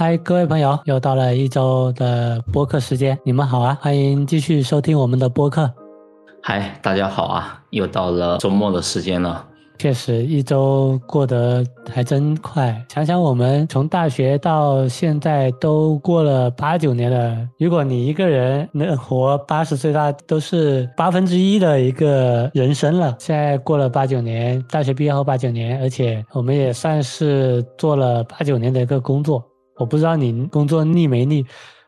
嗨，各位朋友，又到了一周的播客时间，你们好啊，欢迎继续收听我们的播客。嗨，大家好啊，又到了周末的时间了。确实，一周过得还真快。想想我们从大学到现在都过了八九年了。如果你一个人能活八十岁，那都是八分之一的一个人生了。现在过了八九年，大学毕业后八九年，而且我们也算是做了八九年的一个工作。我不知道你工作腻没腻。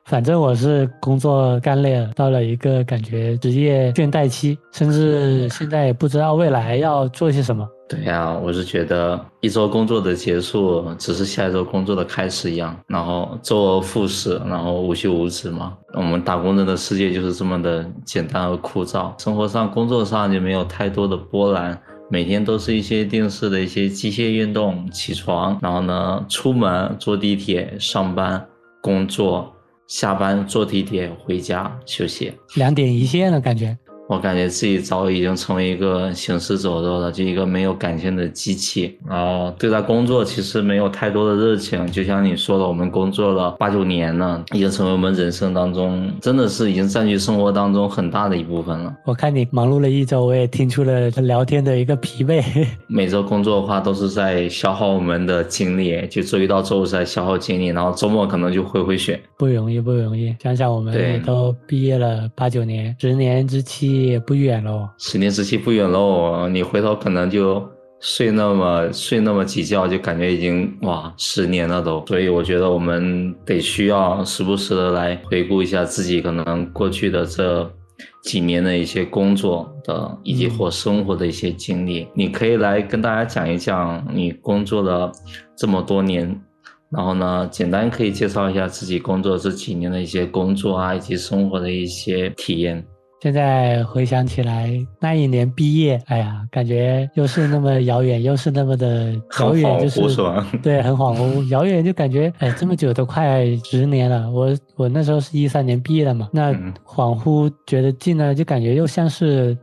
反正我是工作干累了，到了一个感觉职业倦怠期，甚至现在也不知道未来要做些什么。对呀，我是觉得一周工作的结束只是下一周工作的开始一样，然后周而复始，然后无休无止嘛。我们打工人的世界就是这么的简单而枯燥，生活上、工作上就没有太多的波澜，每天都是一些定时的一些机械运动，起床，然后呢出门坐地铁上班工作。下班坐地铁回家休息，两点一线的感觉。我感觉自己早已经成为一个行尸走肉了，就一个没有感情的机器。然后对待工作其实没有太多的热情，就像你说的，我们工作了八九年了，已经成为我们人生当中真的是已经占据生活当中很大的一部分了。我看你忙碌了一周，我也听出了聊天的一个疲惫。每周工作的话都是在消耗我们的精力，就周一到周五在消耗精力，然后周末可能就回回血。不容易，不容易。想想我们都毕业了八九年，十年之期。也不远喽，十年之期不远喽。你回头可能就睡那么睡那么几觉，就感觉已经哇十年了都。所以我觉得我们得需要时不时的来回顾一下自己可能过去的这几年的一些工作的以及或生活的一些经历。你可以来跟大家讲一讲你工作了这么多年，然后呢，简单可以介绍一下自己工作这几年的一些工作啊，以及生活的一些体验。现在回想起来，那一年毕业，哎呀，感觉又是那么遥远，又是那么的遥远，就是 对，很恍惚，遥远就感觉，哎，这么久都快十年了。我我那时候是一三年毕业的嘛，那恍惚觉得近了，就感觉又像是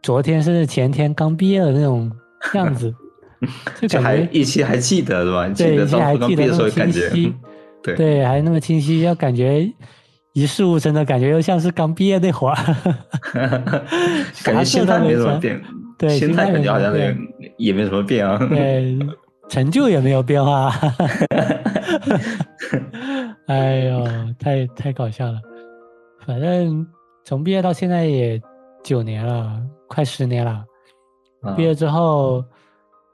昨天甚至前天刚毕业的那种样子，就感觉一期还记得是吧？对，一期还记得那么清晰，对对，还那么清晰，要感觉。一事无成的感觉，又像是刚毕业那会儿，感觉心态没什么变，对，心态感觉好像也也没什么变啊，对，成就也没有变化，哎呦，太太搞笑了。反正从毕业到现在也九年了，快十年了。毕业之后，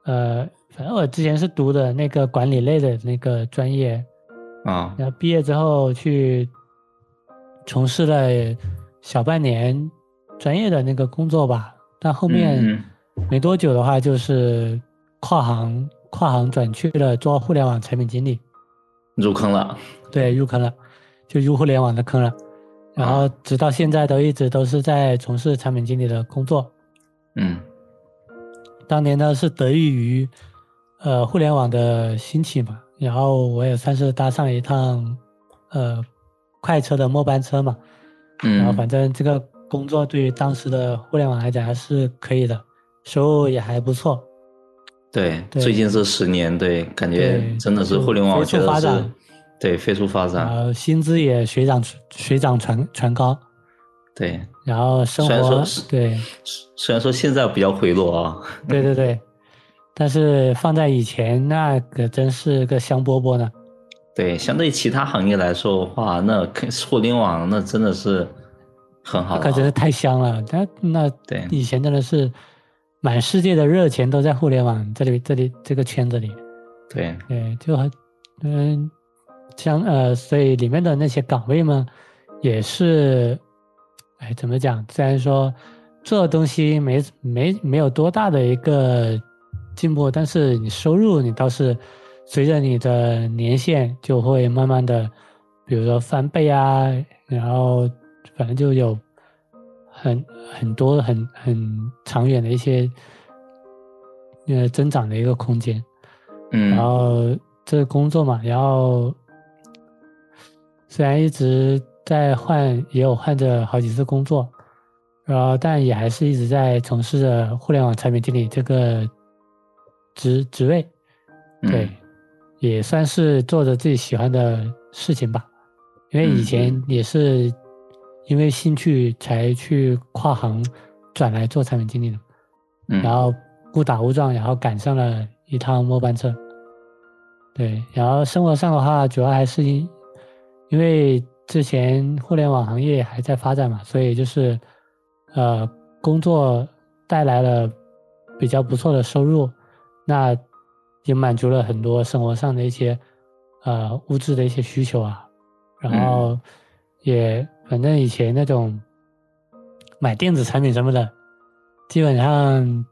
呃，反正我之前是读的那个管理类的那个专业，啊，然后毕业之后去。从事了小半年专业的那个工作吧，但后面没多久的话，就是跨行跨行转去了做互联网产品经理，入坑了。对，入坑了，就入互联网的坑了。然后直到现在都一直都是在从事产品经理的工作。嗯，当年呢是得益于呃互联网的兴起嘛，然后我也算是搭上一趟呃。快车的末班车嘛，嗯。然后反正这个工作对于当时的互联网来讲还是可以的，收入也还不错。对，最近这十年，对，感觉真的是互联网飞速发展，对，飞速发展，然后薪资也水涨水涨船船高。对，然后生活对，虽然说现在比较回落啊，对对对，但是放在以前那可真是个香饽饽呢。对，相对其他行业来说的话，那互联网那真的是很好，可真是太香了。那那对以前真的是满世界的热钱都在互联网这里这里这个圈子里。对对，就很嗯，像呃，所以里面的那些岗位嘛，也是，哎，怎么讲？虽然说做东西没没没有多大的一个进步，但是你收入你倒是。随着你的年限，就会慢慢的，比如说翻倍啊，然后反正就有很很多很很长远的一些呃增长的一个空间。嗯，然后这个工作嘛，然后虽然一直在换，也有换着好几次工作，然后但也还是一直在从事着互联网产品经理这个职职位，对。也算是做着自己喜欢的事情吧。因为以前也是因为兴趣才去跨行转来做产品经理的，嗯，然后误打误撞，然后赶上了一趟末班车。对，然后生活上的话，主要还是因因为之前互联网行业还在发展嘛，所以就是呃工作带来了比较不错的收入，那也满足了很多生活上的一些呃物质的一些需求啊。然后也反正以前那种买电子产品什么的，基本上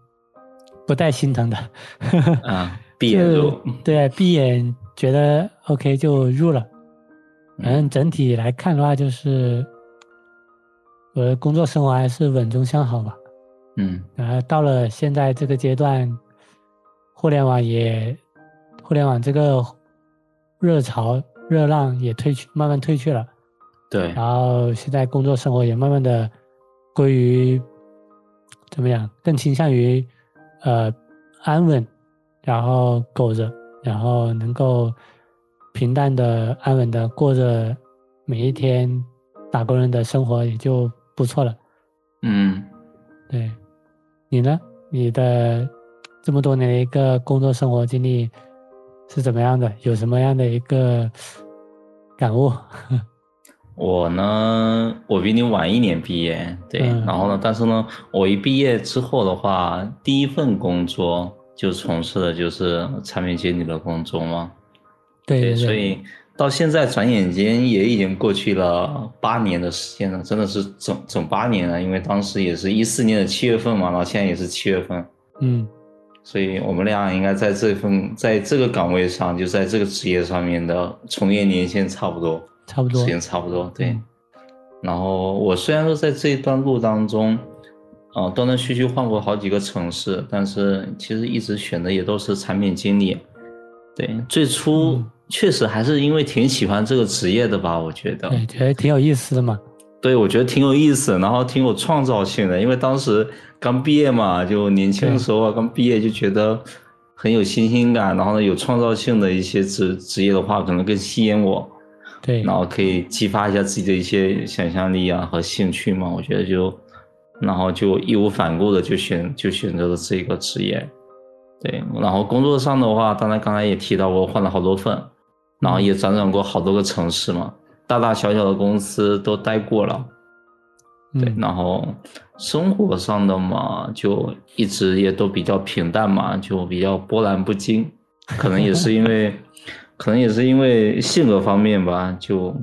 不带心疼的。啊，闭眼入。对，闭眼觉得 OK 就入了。反正整体来看的话，就是我的工作生活还是稳中向好吧。嗯。然后到了现在这个阶段，互联网也，互联网这个热潮。热浪也退去，慢慢退去了。对，然后现在工作生活也慢慢的归于怎么样？更倾向于呃安稳，然后苟着，然后能够平淡的、安稳的过着每一天打工人的生活，也就不错了。嗯，对，你呢？你的这么多年的一个工作生活经历是怎么样的？有什么样的一个？感悟，我呢，我比你晚一年毕业，对，然后呢，但是呢，我一毕业之后的话，第一份工作就从事的就是产品经理的工作嘛，对，所以到现在转眼间也已经过去了八年的时间了，真的是整整八年了，因为当时也是一四年的七月份嘛，然后现在也是七月份，嗯。所以我们俩应该在这份在这个岗位上，就在这个职业上面的从业年限差不多，差不多时间差不多。对。然后我虽然说在这一段路当中，啊，断断续续换过好几个城市，但是其实一直选的也都是产品经理。对，最初确实还是因为挺喜欢这个职业的吧，我觉得。对，觉得挺有意思的嘛。对，我觉得挺有意思，然后挺有创造性的，因为当时刚毕业嘛，就年轻的时候啊，刚毕业就觉得很有新鲜感，然后呢，有创造性的一些职职业的话，可能更吸引我。对，然后可以激发一下自己的一些想象力啊和兴趣嘛，我觉得就，然后就义无反顾的就选就选择了这个职业。对，然后工作上的话，当然刚才也提到过，换了好多份，然后也辗转过好多个城市嘛。大大小小的公司都待过了，对，然后生活上的嘛，就一直也都比较平淡嘛，就比较波澜不惊，可能也是因为，可能也是因为性格方面吧，就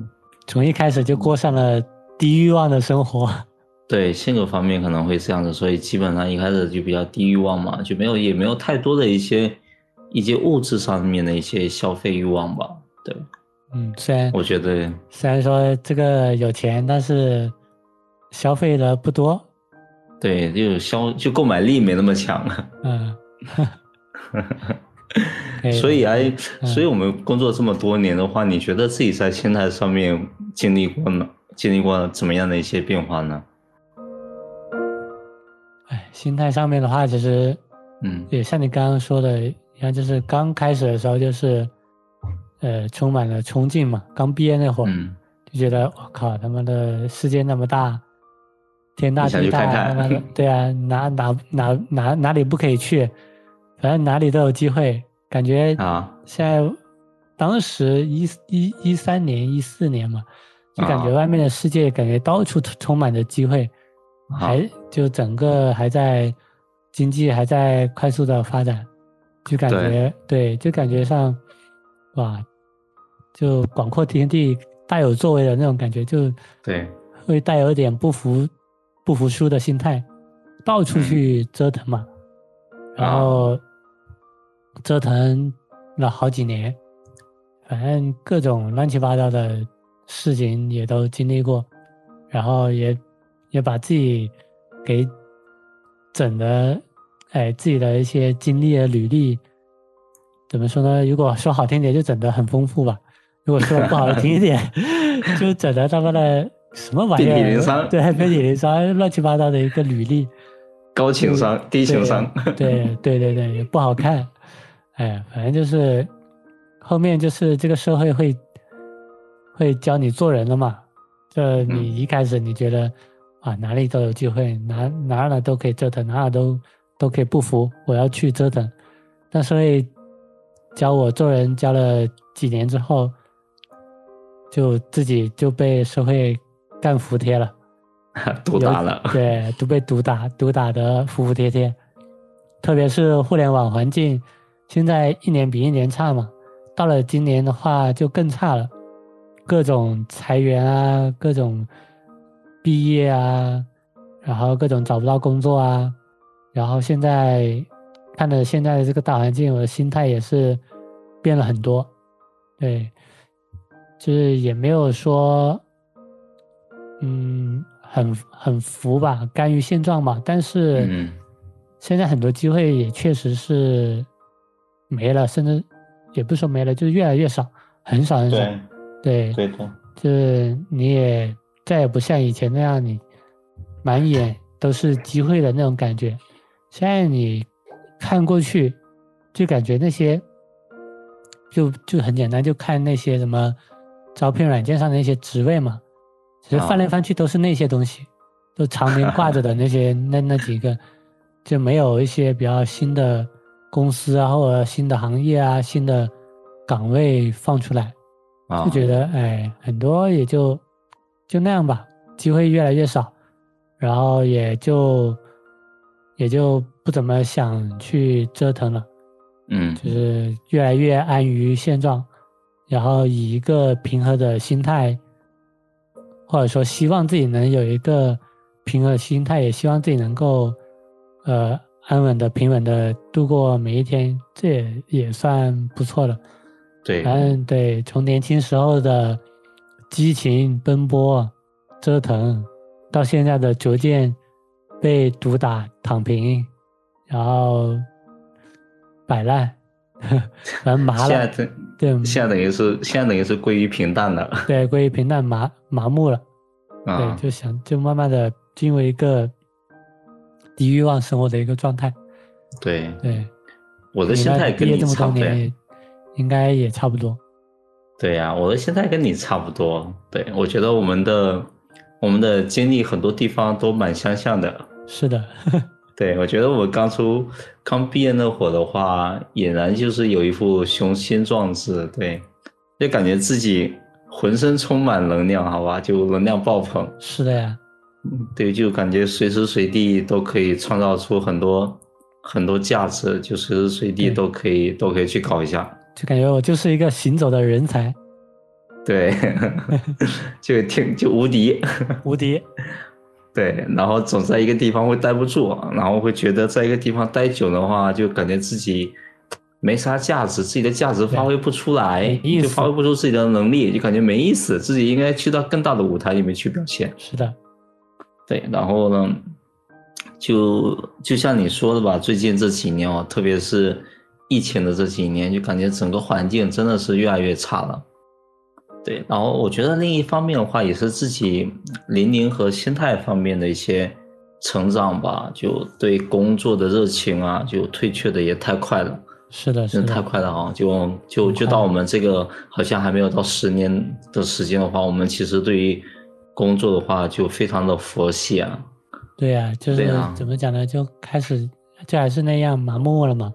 从一开始就过上了低欲望的生活。对，性格方面可能会这样子，所以基本上一开始就比较低欲望嘛，就没有也没有太多的一些一些物质上面的一些消费欲望吧，对。嗯，虽然我觉得，虽然说这个有钱，但是消费的不多。对，就消就购买力没那么强了。嗯，所以啊，所以我们工作这么多年的话，你觉得自己在心态上面经历过呢？经历过怎么样的一些变化呢？哎，心态上面的话，其实，嗯，也像你刚刚说的，你看，就是刚开始的时候，就是。呃，充满了冲劲嘛。刚毕业那会儿，就觉得我靠，他妈的世界那么大，天大地大，他妈的，对啊，哪哪哪哪哪里不可以去？反正哪里都有机会。感觉啊，现在当时一一一三年、一四年嘛，就感觉外面的世界感觉到处充满着机会，还就整个还在经济还在快速的发展，就感觉对，就感觉上哇。就广阔天地大有作为的那种感觉，就对，会带有一点不服不服输的心态，到处去折腾嘛，然后折腾了好几年，反正各种乱七八糟的事情也都经历过，然后也也把自己给整的，哎，自己的一些经历的履历，怎么说呢？如果说好听点，就整得很丰富吧。如果说不好听一点，就整的他妈的什么玩意儿？遍体鳞伤，对，遍体鳞伤，乱七八糟的一个履历，高情商，低情商，对对对对，也不好看。哎，反正就是后面就是这个社会会会教你做人了嘛。这你一开始你觉得啊哪里都有机会，哪哪哪都可以折腾，哪哪都都可以不服，我要去折腾。但是会教我做人，教了几年之后，就自己就被社会干服帖了，毒打了。对，都被毒打，毒打的服服帖帖。特别是互联网环境，现在一年比一年差嘛。到了今年的话，就更差了。各种裁员啊，各种毕业啊，然后各种找不到工作啊，然后现在看着现在的这个大环境，我的心态也是变了很多。对，就是也没有说，嗯，很很服吧，甘于现状吧。但是现在很多机会也确实是没了，甚至也不说没了，就是越来越少，很少很少。对，对的，就是你也再也不像以前那样，你满眼都是机会的那种感觉。现在你看过去，就感觉那些，就就很简单，就看那些什么招聘软件上的那些职位嘛，其实翻来翻去都是那些东西，都常年挂着的那些 那那几个，就没有一些比较新的公司啊，或者新的行业啊，新的岗位放出来。就觉得哎，很多也就就那样吧，机会越来越少，然后也就也就不怎么想去折腾了，嗯，就是越来越安于现状，然后以一个平和的心态，或者说希望自己能有一个平和的心态，也希望自己能够呃安稳的、平稳的度过每一天，这也也算不错了。对，反正，对，从年轻时候的激情奔波、折腾，到现在的逐渐被毒打、躺平，然后摆烂，反正麻了。现在对，现在等于是现在等于是归于平淡了。对，归于平淡麻麻木了。对，就想就慢慢的进入一个低欲望生活的一个状态。对对，我的心态跟你差不多。应该也差不多，对呀，我的心态跟你差不多。对我觉得我们的我们的经历很多地方都蛮相像的。是的，对我觉得我刚出刚毕业那会儿的话，俨然就是有一副雄心壮志，对，就感觉自己浑身充满能量，好吧，就能量爆棚。是的呀，嗯，对，就感觉随时随地都可以创造出很多很多价值，就随时随地都可以都可以去搞一下。就感觉我就是一个行走的人才，对 就挺就无敌，无敌，对，然后总在一个地方会待不住，然后会觉得在一个地方待久的话，就感觉自己没啥价值，自己的价值发挥不出来，就发挥不出自己的能力，就感觉没意思，自己应该去到更大的舞台里面去表现。是的，对，然后呢，就就像你说的吧，最近这几年哦，特别是。疫情的这几年，就感觉整个环境真的是越来越差了。对，然后我觉得另一方面的话，也是自己年龄和心态方面的一些成长吧。就对工作的热情啊，就退却的也太快了。是的，是的，太快了啊！就就就到我们这个好像还没有到十年的时间的话，我们其实对于工作的话就非常的佛系啊。对呀，就是怎么讲呢？就开始就还是那样麻木了嘛。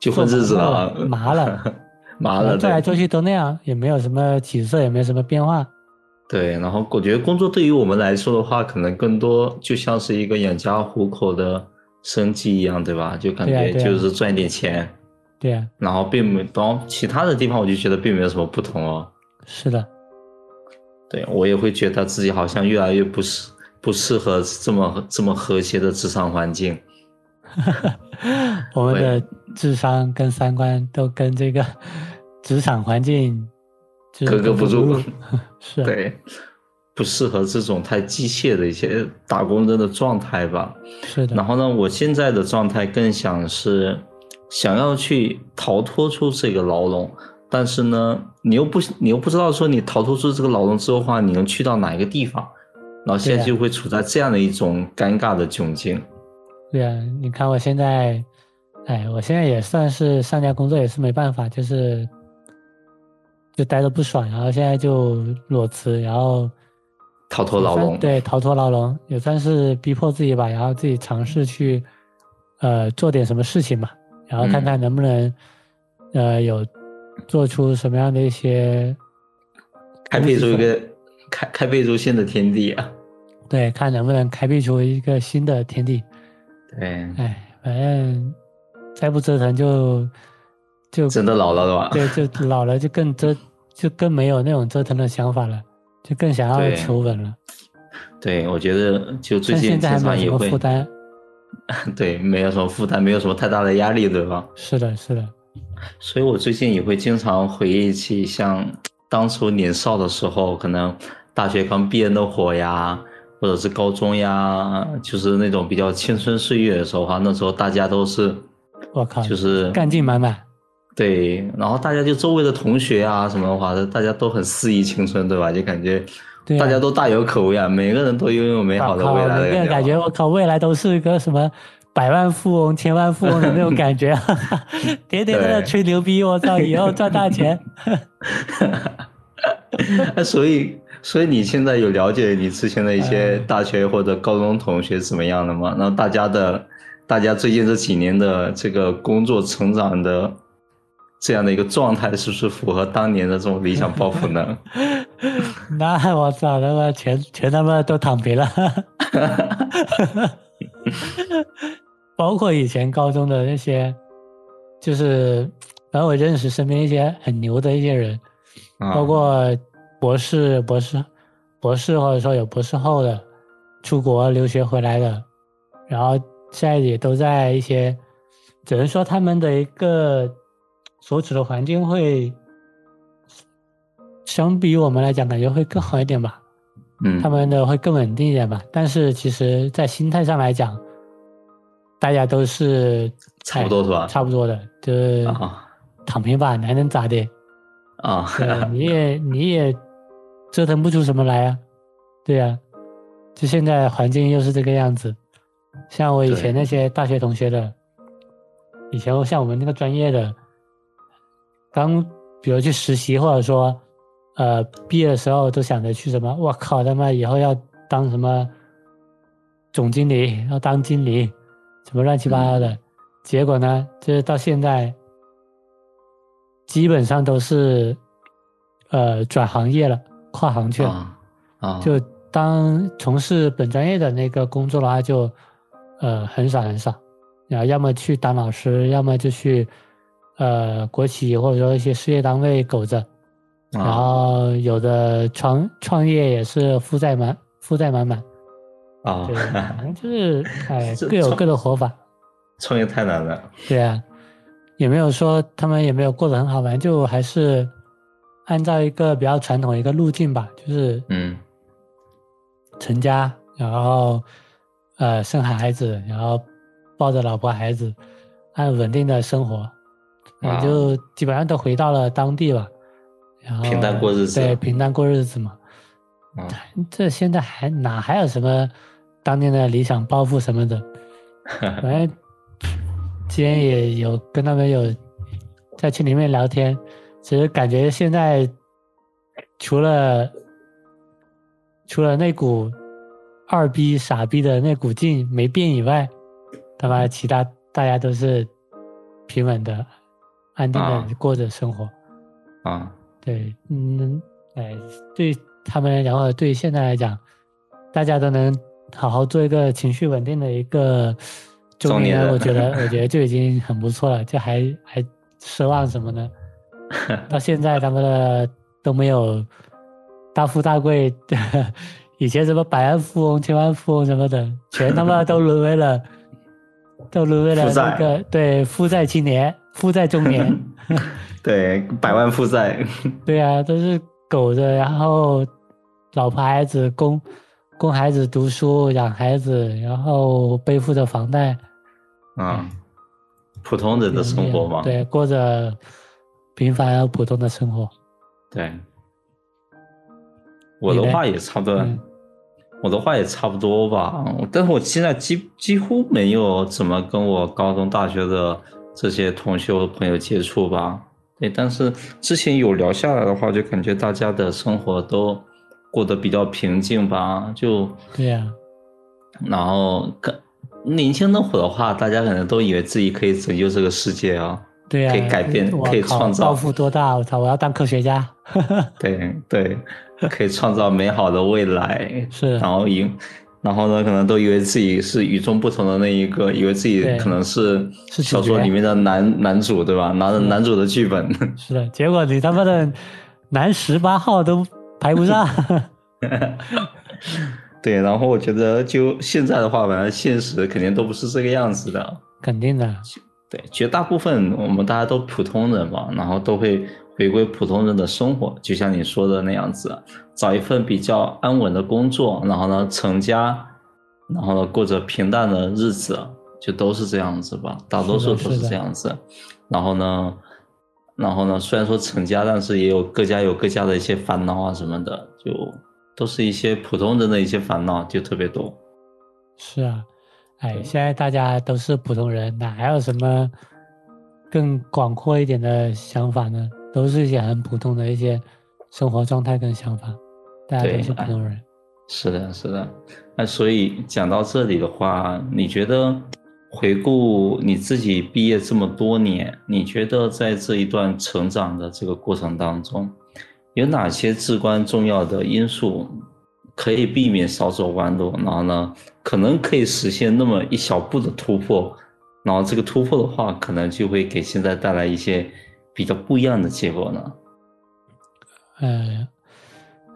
就混日子了，麻了，麻了，做来做去都那样，也没有什么起色，也没有什么变化。对，然后我觉得工作对于我们来说的话，可能更多就像是一个养家糊口的生计一样，对吧？就感觉就是赚点钱。对呀。然后并没到其他的地方，我就觉得并没有什么不同哦。是的。对我也会觉得自己好像越来越不适不适合这么这么和谐的职场环境。我们的智商跟三观都跟这个 职场环境格格不入，是对，不适合这种太机械的一些打工人的状态吧。是的。然后呢，我现在的状态更想是想要去逃脱出这个牢笼，但是呢，你又不你又不知道说你逃脱出这个牢笼之后的话，你能去到哪一个地方？然后现在就会处在这样的一种尴尬的窘境。对啊，你看我现在，哎，我现在也算是上家工作，也是没办法，就是就待着不爽，然后现在就裸辞，然后逃脱牢笼。对，逃脱牢笼也算是逼迫自己吧，然后自己尝试去呃做点什么事情嘛，然后看看能不能、呃有做出什么样的一些开辟出一个开开辟出新的天地啊！对，看能不能开辟出一个新的天地。对，哎，反正再不折腾就就真的老了的吧？对，就 老了就更折，就更没有那种折腾的想法了，就更想要求稳了。对，我觉得就最近但现在还经常也会没有什么负，担。对，没有什么负担，没有什么太大的压力，对吧？是的，是的，所以我最近也会经常回忆起像当初年少的时候，可能大学刚毕业那会儿呀，或者是高中呀，就是那种比较青春岁月的时候哈，那时候大家都是我靠，就是干劲满满。对，然后大家就周围的同学啊什么的话，大家都很肆意青春，对吧？就感觉大家都大有可为啊，每个人都拥有美好的，未来的每个人感觉觉我靠，未来都是个什么百万富翁、千万富翁的那种感觉，天天在那吹牛逼，我操，以后赚大钱。那 所以，所以你现在有了解你之前的一些嗯大学或者高中同学怎么样的吗？然后大家的，大家最近这几年的这个工作成长的这样的一个状态，是不是符合当年的这种理想抱负呢？那我操，他妈全全他妈都躺平了，包括以前高中的那些，就是反正我认识身边一些很牛的一些人，啊。包括博士、博士、博士或者说有博士后的，出国留学回来的，然后现在也都在一些，只能说他们的一个所处的环境会，相比于我们来讲，感觉会更好一点吧。嗯，他们的会更稳定一点吧。但是其实，在心态上来讲，大家都是差不多是吧？哎差不多的，就是啊。躺平吧，还能咋的？啊，你也 你也折腾不出什么来啊，对呀、就现在环境又是这个样子，像我以前那些大学同学的，以前像我们那个专业的，刚比如去实习或者说，呃，毕业的时候都想着去什么，我靠他妈以后要当什么总经理，要当经理，什么乱七八糟的，结果呢，就是到现在。基本上都是，呃，转行业了，跨行去了。啊啊，就当从事本专业的那个工作的话，就呃很少很少，然后要么去当老师，要么就去呃国企或者说一些事业单位苟着，然啊后有的创创业也是负债满负债满满，啊。对，，反正就是哎各有各的活法，创业太难了，对啊，也没有说他们也没有过得很好，反正就还是按照一个比较传统的一个路径吧，就是嗯。成家，然后呃生孩子，然后抱着老婆孩子，按稳定的生活，也就基本上都回到了当地了，然后平淡过日子对，平淡过日子嘛。啊这现在还哪还有什么当年的理想抱负什么的？反正今天也有跟他们有在群里面聊天，只是感觉现在除了除了那股二逼傻逼的那股劲没变以外，他妈其他大家都是平稳的、安定啊的过着生活。啊对，嗯，哎，对他们然后，对现在来讲，大家都能好好做一个情绪稳定的一个中年人，中年人我觉得，我觉得就已经很不错了，就还还奢望什么呢？到现在他们的都没有大富大贵，以前什么百万富翁、千万富翁什么的，全他妈都沦为了，都沦为了那个对负债青年、负债中年。对，百万负债，对啊，都是苟着，然后老婆孩子供供孩子读书、养孩子，然后背负着房贷，啊，普通人的生活嘛，对，过着平凡而普通的生活。对，我的话也差不多，嗯我的话也差不多吧。但是我现在几几乎没有怎么跟我高中、大学的这些同学和朋友接触吧。对，但是之前有聊下来的话，就感觉大家的生活都过得比较平静吧，就对呀。然后，年轻那会儿的话，大家可能都以为自己可以拯救这个世界啊，对呀，可以改变，可以创造，抱负多大！我操，我要当科学家。对 对，可以创造美好的未来。是，然后以，然后呢，可能都以为自己是与众不同的那一个，以为自己可能是小说里面的男男主，对吧？拿着男主的剧本。是的，结果你他妈的男十八号都排不上。对，然后我觉得就现在的话，反正现实肯定都不是这个样子的，肯定的。对，绝大部分我们大家都普通人嘛，然后都会回归普通人的生活，就像你说的那样子，找一份比较安稳的工作，然后呢成家，然后呢过着平淡的日子，就都是这样子吧，大多数都是这样子。然后呢，然后呢，虽然说成家，但是也有各家有各家的一些烦恼啊什么的，就。都是一些普通人的一些烦恼，就特别多。是啊，哎，现在大家都是普通人，哪还有什么更广阔一点的想法呢？都是一些很普通的一些生活状态跟想法，大家都是普通人。是的，是的。那所以讲到这里的话，你觉得回顾你自己毕业这么多年，你觉得在这一段成长的这个过程当中？有哪些至关重要的因素可以避免少走弯路？然后呢，可能可以实现那么一小步的突破。然后这个突破的话，可能就会给现在带来一些比较不一样的结果呢。嗯，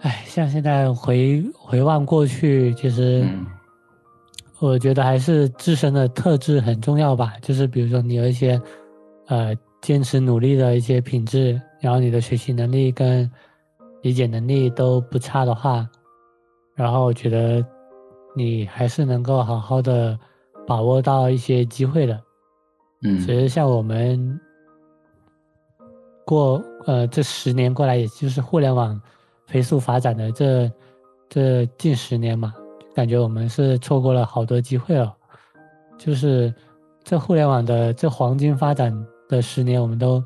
哎，像现在回回望过去，其实我觉得还是自身的特质很重要吧。就是比如说你有一些呃坚持努力的一些品质，然后你的学习能力跟理解能力都不差的话，然后我觉得你还是能够好好的把握到一些机会的。嗯，其实像我们过呃这十年过来，也就是互联网飞速发展的这这近十年嘛，感觉我们是错过了好多机会了。就是这互联网的这黄金发展的十年，我们都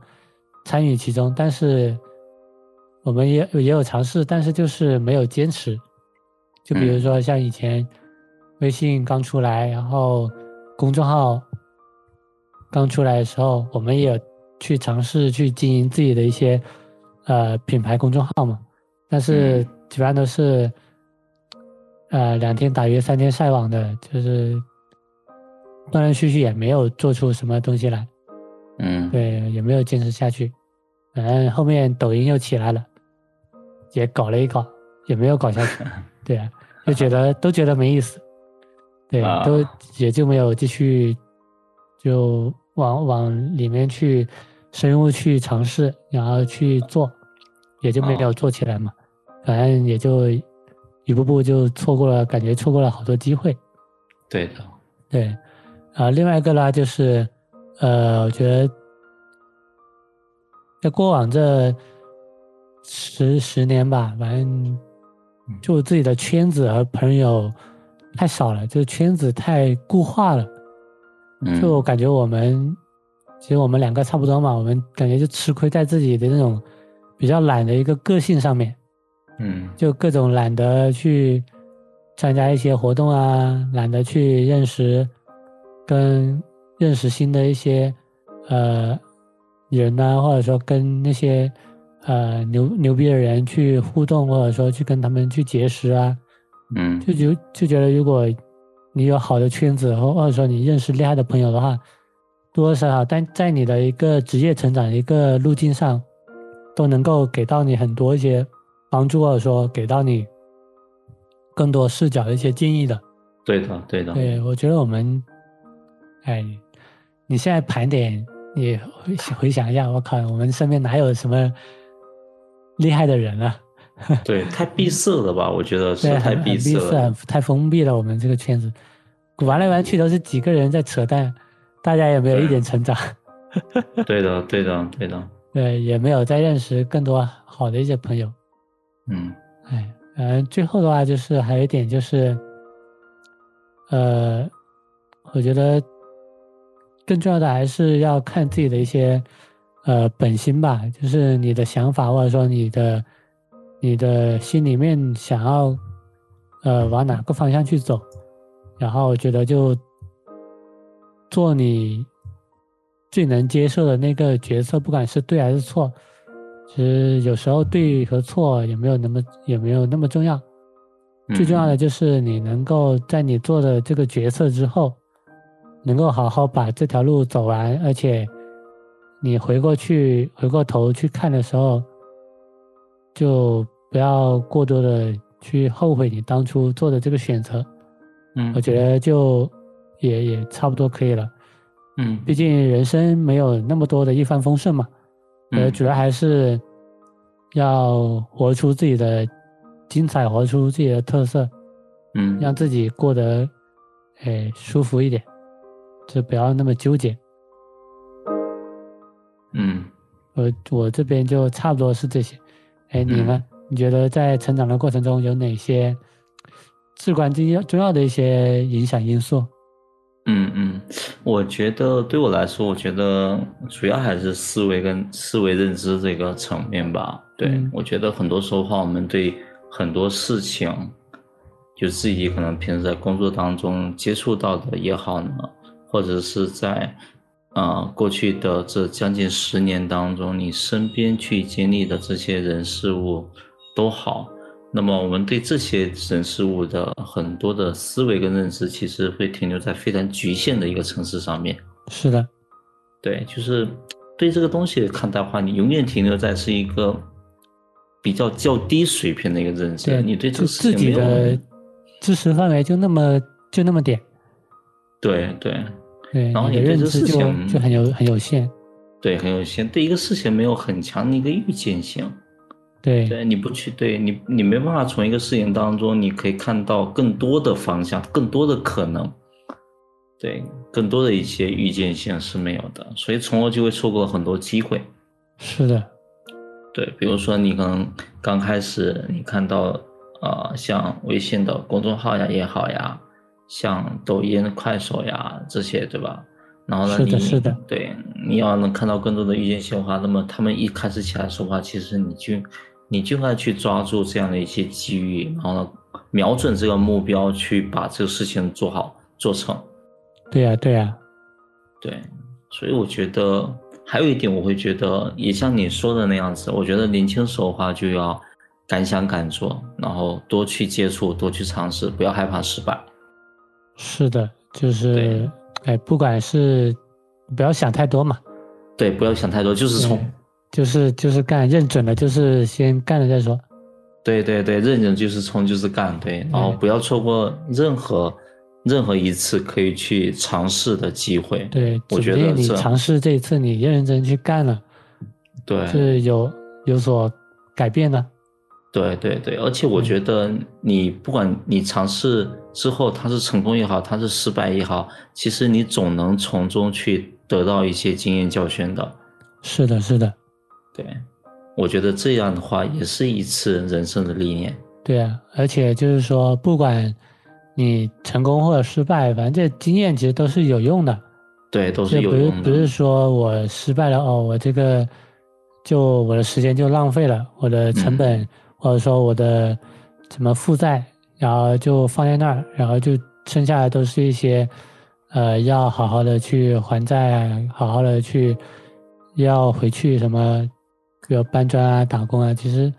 参与其中，但是。我们也也有尝试，但是就是没有坚持。就比如说像以前微信刚出来，然后公众号刚出来的时候，我们也有去尝试去经营自己的一些呃品牌公众号嘛。但是基本上都是呃两天打鱼三天晒网的，就是断断续续也没有做出什么东西来。嗯，对，也没有坚持下去。反正后面抖音又起来了。也搞了一搞，也没有搞下去，对啊，就觉得都觉得没意思，对，都也就没有继续，就往往里面去深入去尝试，然后去做，也就没有做起来嘛，反正也就一步步就错过了，感觉错过了好多机会。对的，对，啊，另外一个呢，就是，呃，我觉得在过往这。十十年吧，反正就自己的圈子和朋友太少了，就圈子太固化了。就感觉我们，其实我们两个差不多嘛，我们感觉就吃亏在自己的那种比较懒的一个个性上面。嗯，就各种懒得去参加一些活动啊，懒得去认识跟认识新的一些呃人呐，或者说跟那些。呃，牛牛逼的人去互动，或者说去跟他们去结识啊，嗯，就就就觉得，如果你有好的圈子，或或者说你认识厉害的朋友的话，多多少少，但在你的一个职业成长一个路径上，都能够给到你很多一些帮助，或者说给到你更多视角的一些建议的。对的，对的。对，我觉得我们，哎，你现在盘点，你回回想一下，我靠，我们身边哪有什么？厉害的人啊，对，太闭塞了吧？我觉得是太闭塞了，太封闭了。我们这个圈子，玩来玩去都是几个人在扯淡，大家也没有一点成长。对的，对的，对的。对，也没有再认识更多好的一些朋友。嗯，哎，嗯，最后的话就是还有一点就是，呃，我觉得更重要的还是要看自己的一些呃本心吧，就是你的想法或者说你的你的心里面想要呃往哪个方向去走，然后我觉得就做你最能接受的那个决策，不管是对还是错。其实有时候对和错也没有那么也没有那么重要，最重要的就是你能够在你做的这个决策之后，能够好好把这条路走完，而且你回过去回过头去看的时候，就不要过多的去后悔你当初做的这个选择。嗯，我觉得就也也差不多可以了。嗯，毕竟人生没有那么多的一帆风顺嘛。呃，主要还是要活出自己的精彩，活出自己的特色，嗯，让自己过得哎舒服一点，就不要那么纠结。嗯，我我这边就差不多是这些。哎，你呢？你觉得在成长的过程中有哪些至关重要重要的一些影响因素？嗯嗯，我觉得对我来说，我觉得主要还是思维跟思维认知这个层面吧。对我觉得很多时候话，我们对很多事情，就自己可能平时在工作当中接触到的也好呢，或者是在啊过去的这将近十年当中，你身边去经历的这些人事物都好。那么我们对这些人事物的很多的思维跟认知，其实会停留在非常局限的一个层次上面。是的，对，就是对这个东西的看待的话，你永远停留在是一个比较较低水平的一个认知。你对这个自己的知识范围就那么就那么点。对对对，然后你认知就就很有很有限。对，很有限，对一个事情没有很强的一个预见性。对对，你不去对你，你没办法从一个事情当中，你可以看到更多的方向，更多的可能，对，更多的一些预见性是没有的，所以从而就会错过很多机会。是的，对，比如说你可能刚开始你看到，呃，像微信的公众号呀也好呀，像抖音、快手呀这些，对吧？然后呢，是的，是的，对，你要能看到更多的预见性的话，那么他们一开始起来说话，其实你就。你就该去抓住这样的一些机遇，然后呢，瞄准这个目标去把这个事情做好做成。对呀，对呀，对。所以我觉得还有一点，我会觉得也像你说的那样子，我觉得年轻时候的话就要敢想敢做，然后多去接触，多去尝试，不要害怕失败。是的，就是哎，不管是不要想太多嘛。对，不要想太多，就是冲。就是就是干，认准了就是先干了再说。对对对，认准就是冲就是干，对，然后不要错过任何任何一次可以去尝试的机会。对，我觉得你尝试这一次，你认认真去干了，对，是有有所改变的。对对对，而且我觉得你不管你尝试之后它是成功也好，它是失败也好，其实你总能从中去得到一些经验教训的。是的，是的。对，我觉得这样的话也是一次人生的历练。对啊，而且就是说，不管你成功或者失败，反正这经验其实都是有用的。对，都是有用的。不是不是说我失败了哦，我这个就我的时间就浪费了，我的成本或者说我的什么负债，然后就放在那儿，然后就剩下的都是一些呃要好好的去还债，好好的去要回去什么。比如搬砖啊、打工啊，其实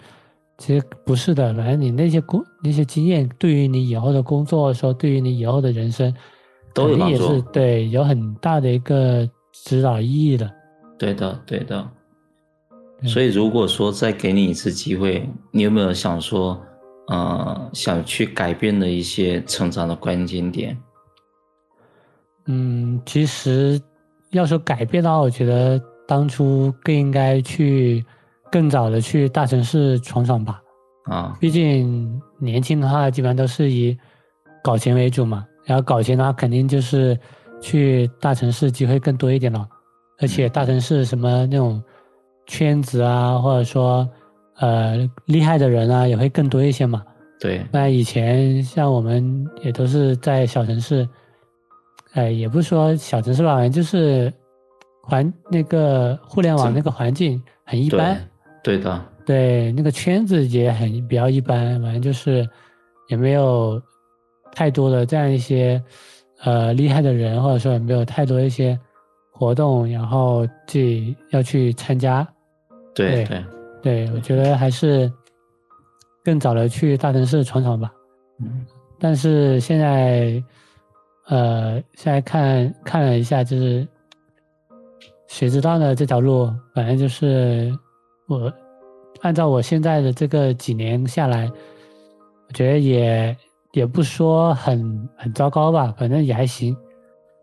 其实不是的。反正你那些工、那些经验，对于你以后的工作说，对于你以后的人生，都有也是对有很大的一个指导意义的。对的，对的。所以，如果说再给你一次机会，你有没有想说，呃，想去改变的一些成长的关键点？嗯，其实要说改变的话，我觉得当初更应该去。更早的去大城市闯闯吧，啊，毕竟年轻的话基本上都是以搞钱为主嘛，然后搞钱的话肯定就是去大城市机会更多一点了，而且大城市什么那种圈子啊，或者说呃厉害的人啊也会更多一些嘛。对，那以前像我们也都是在小城市，哎，也不是说小城市吧，反正就是环那个互联网那个环境很一般，对的，对那个圈子也很比较一般，反正就是也没有太多的这样一些呃厉害的人，或者说也没有太多一些活动，然后自己要去参加。对对对，我觉得还是更早的去大城市闯闯吧。嗯，但是现在呃，现在看看了一下，就是谁知道呢？这条路反正就是我按照我现在的这个几年下来，我觉得也也不说很很糟糕吧，反正也还行。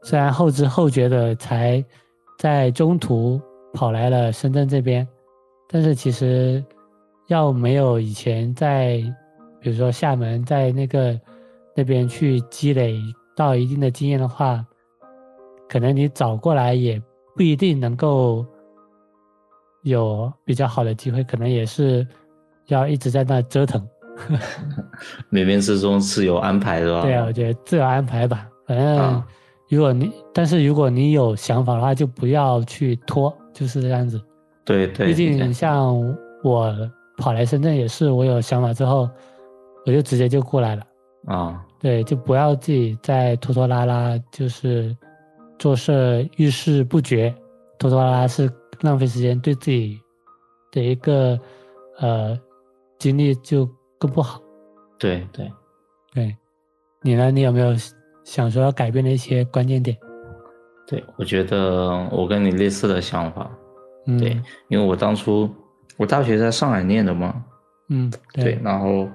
虽然后知后觉的才在中途跑来了深圳这边。但是其实，要没有以前在，比如说厦门在那个那边去积累到一定的经验的话，可能你找过来也不一定能够有比较好的机会，可能也是要一直在那折腾。冥冥之中是有安排的吧？对啊，我觉得自有安排吧。反正如果你，但是如果你有想法的话，就不要去拖，就是这样子。对对，毕竟像我跑来深圳也是，我有想法之后，我就直接就过来了啊。对，就不要自己再拖拖拉拉，就是做事遇事不决，拖拖拉拉是浪费时间，对自己的一个呃精力就更不好。对对对，你呢？你有没有想说要改变的一些关键点？对，我觉得我跟你类似的想法。对，因为我当初我大学在上海念的嘛，嗯，对，然后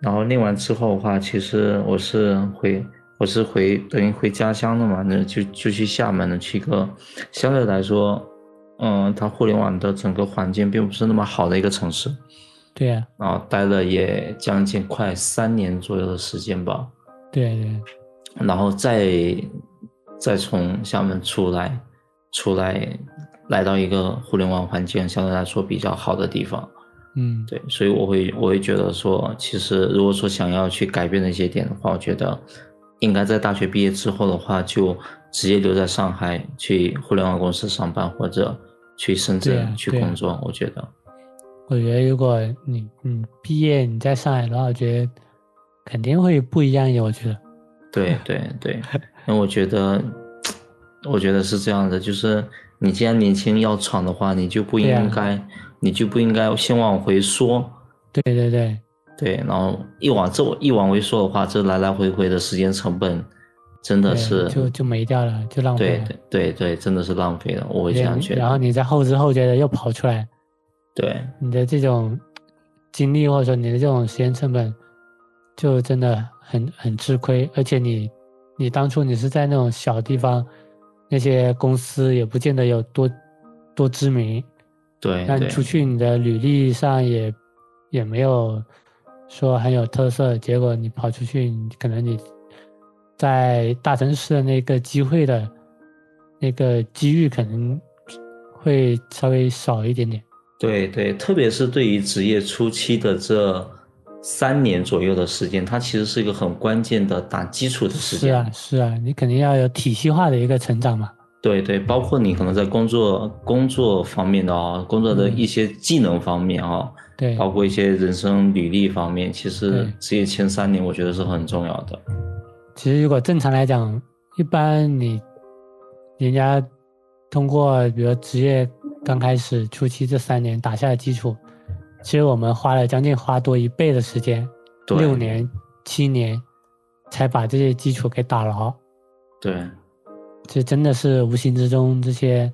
然后念完之后的话，其实我是回我是回等于回家乡的嘛，那就就去厦门的，去一个相对来说，嗯，它互联网的整个环境并不是那么好的一个城市，对呀，然后待了也将近快三年左右的时间吧，对对，然后再再从厦门出来出来。来到一个互联网环境相对来说比较好的地方，嗯，对，所以我会我会觉得说，其实如果说想要去改变的一些点的话，我觉得应该在大学毕业之后的话，就直接留在上海去互联网公司上班，或者去深圳去工作。我觉得，我觉得如果你你毕业你在上海的话，我觉得肯定会不一样。我觉得，对对对，因为我觉得，我觉得是这样的，就是。你既然年轻要闯的话，你就不应该，你就不应该先往回缩。对对对对，然后一往这一往回缩的话，这来来回回的时间成本真的是就就没掉了，就浪费了。对对对，真的是浪费了，我会这样觉得。然后你在后知后觉的又跑出来，对你的这种精力或者说你的这种时间成本，就真的很很吃亏。而且你你当初你是在那种小地方。那些公司也不见得有多多知名，对，但出去你的履历上也也没有说很有特色。结果你跑出去，可能你在大城市的那个机会的那个机遇可能会稍微少一点点。对对，特别是对于职业初期的这。三年左右的时间，它其实是一个很关键的打基础的时间。是啊，是啊，你肯定要有体系化的一个成长嘛。对对，包括你可能在工作工作方面的啊，工作的一些技能方面啊，对，包括一些人生履历方面，其实职业前三年我觉得是很重要的。其实如果正常来讲，一般你人家通过比如职业刚开始初期这三年打下的基础。其实我们花了将近花多一倍的时间，六年、七年，才把这些基础给打牢。对，这真的是无形之中这些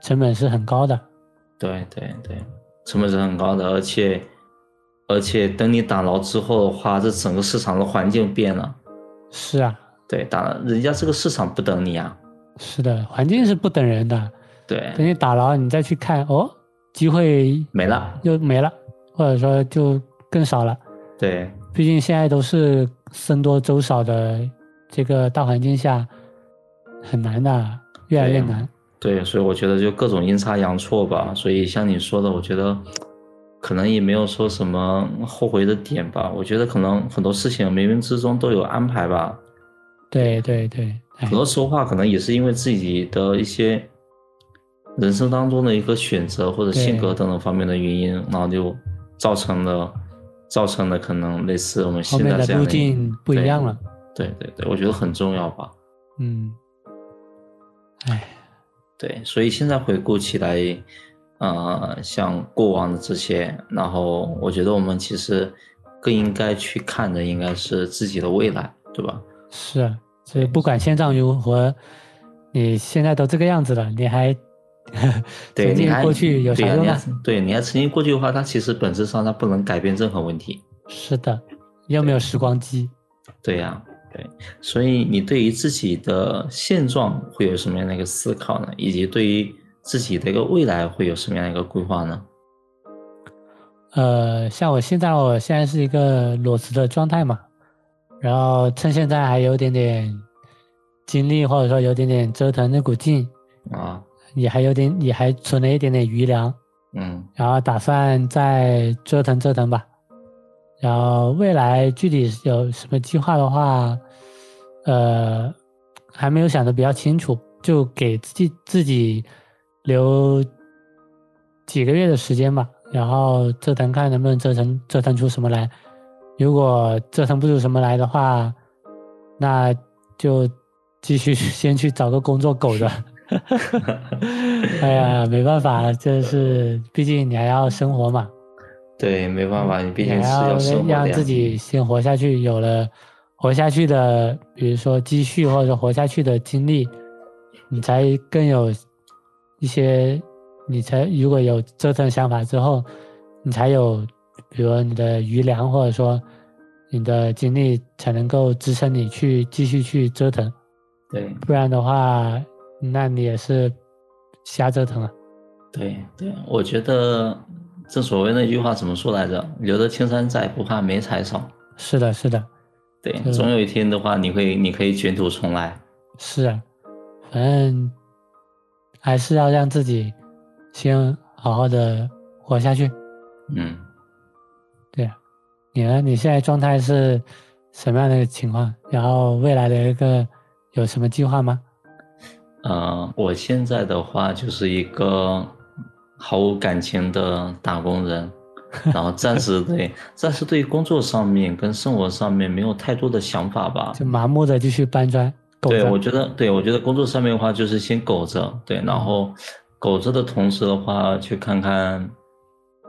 成本是很高的。对对对，成本是很高的，而且而且等你打牢之后的话，这整个市场的环境变了。是啊，对，打人家这个市场不等你啊。是的，环境是不等人的。对，等你打牢，你再去看哦。机会没了，又没了，或者说就更少了。对，毕竟现在都是僧多粥少的这个大环境下，很难的，越来越难。对，所以我觉得就各种阴差阳错吧。所以像你说的，我觉得可能也没有说什么后悔的点吧。我觉得可能很多事情冥冥之中都有安排吧。对对对，很多时候话可能也是因为自己的一些。人生当中的一个选择或者性格等等方面的原因，然后就造成了造成了可能类似我们现在这样的径不一样了。对对对，我觉得很重要吧。嗯，哎，对，所以现在回顾起来，呃，像过往的这些，然后我觉得我们其实更应该去看的应该是自己的未来，对吧？是啊，所以不管现状如何，你现在都这个样子了，你还对，曾经你还过去有啥用啊？对，你还曾经过去的话，它其实本质上它不能改变任何问题。是的，又没有时光机。对呀、对，所以你对于自己的现状会有什么样的一个思考呢？以及对于自己的一个未来会有什么样的一个规划呢？呃，像我现在，我现在是一个裸辞的状态嘛，然后趁现在还有点点精力，或者说有点点折腾那股劲，啊，也还有点，也还存了一点点余粮，嗯然后打算再折腾折腾吧。然后未来具体有什么计划的话，呃，还没有想的比较清楚，就给自己自己留几个月的时间吧，然后折腾看能不能折腾折腾出什么来。如果折腾不出什么来的话，那就继续先去找个工作苟着。哎呀，没办法，这是毕竟你还要生活嘛，对，没办法，你毕你竟是要让自己先活下去，有了活下去的，比如说积蓄或者活下去的经历，你才更有一些，你才如果有折腾想法之后，你才有，比如说你的余粮或者说你的精力才能够支撑你去继续去折腾，对不然的话，那你也是瞎折腾啊。对对，我觉得正所谓那句话怎么说来着？留得青山在，不怕没柴烧。是的，是的，对，嗯总有一天的话，你会你可以卷土重来。是啊，反正还是要让自己先好好的活下去。嗯，对啊，你呢？你现在状态是什么样的一个情况？然后未来的一个有什么计划吗？呃，我现在的话就是一个毫无感情的打工人，然后暂时对 暂时对工作上面跟生活上面没有太多的想法吧。就麻木的继续搬砖，苟对，着。我觉得，对我觉得工作上面的话，就是先苟着，对，然后苟着的同时的话，去看看，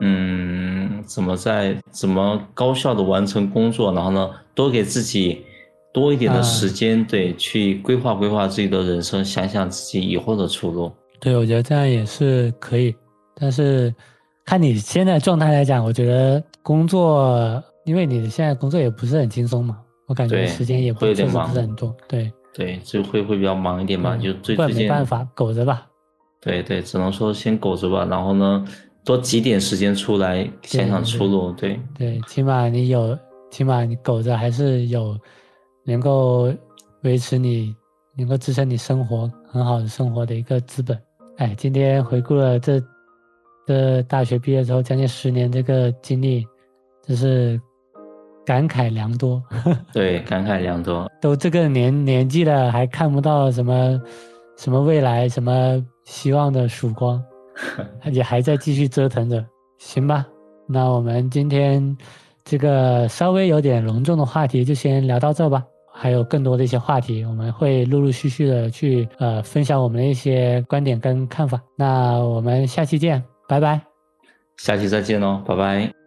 嗯，怎么在怎么高效的完成工作，然后呢，多给自己多一点的啊时间，对，去规划规划自己的人生，想想自己以后的出路。对，我觉得这样也是可以，但是看你现在状态来讲，我觉得工作，因为你现在工作也不是很轻松嘛，我感觉时间也不确实不是很多。对，对，就会会比较忙一点吧，嗯就最近，没办法，苟着吧。对对，只能说先苟着吧，然后呢，多挤点时间出来想想出路，对。对，起码你有，起码你苟着还是有能够维持你，能够支撑你生活很好的生活的一个资本。哎，今天回顾了这这大学毕业之后将近十年这个经历，真是感慨良多。对，感慨良多。都这个年年纪了，还看不到什么什么未来、什么希望的曙光，也还在继续折腾着。行吧，那我们今天这个稍微有点隆重的话题就先聊到这吧。还有更多的一些话题，我们会陆陆续续的去呃分享我们的一些观点跟看法。那我们下期见，拜拜。下期再见喽，拜拜。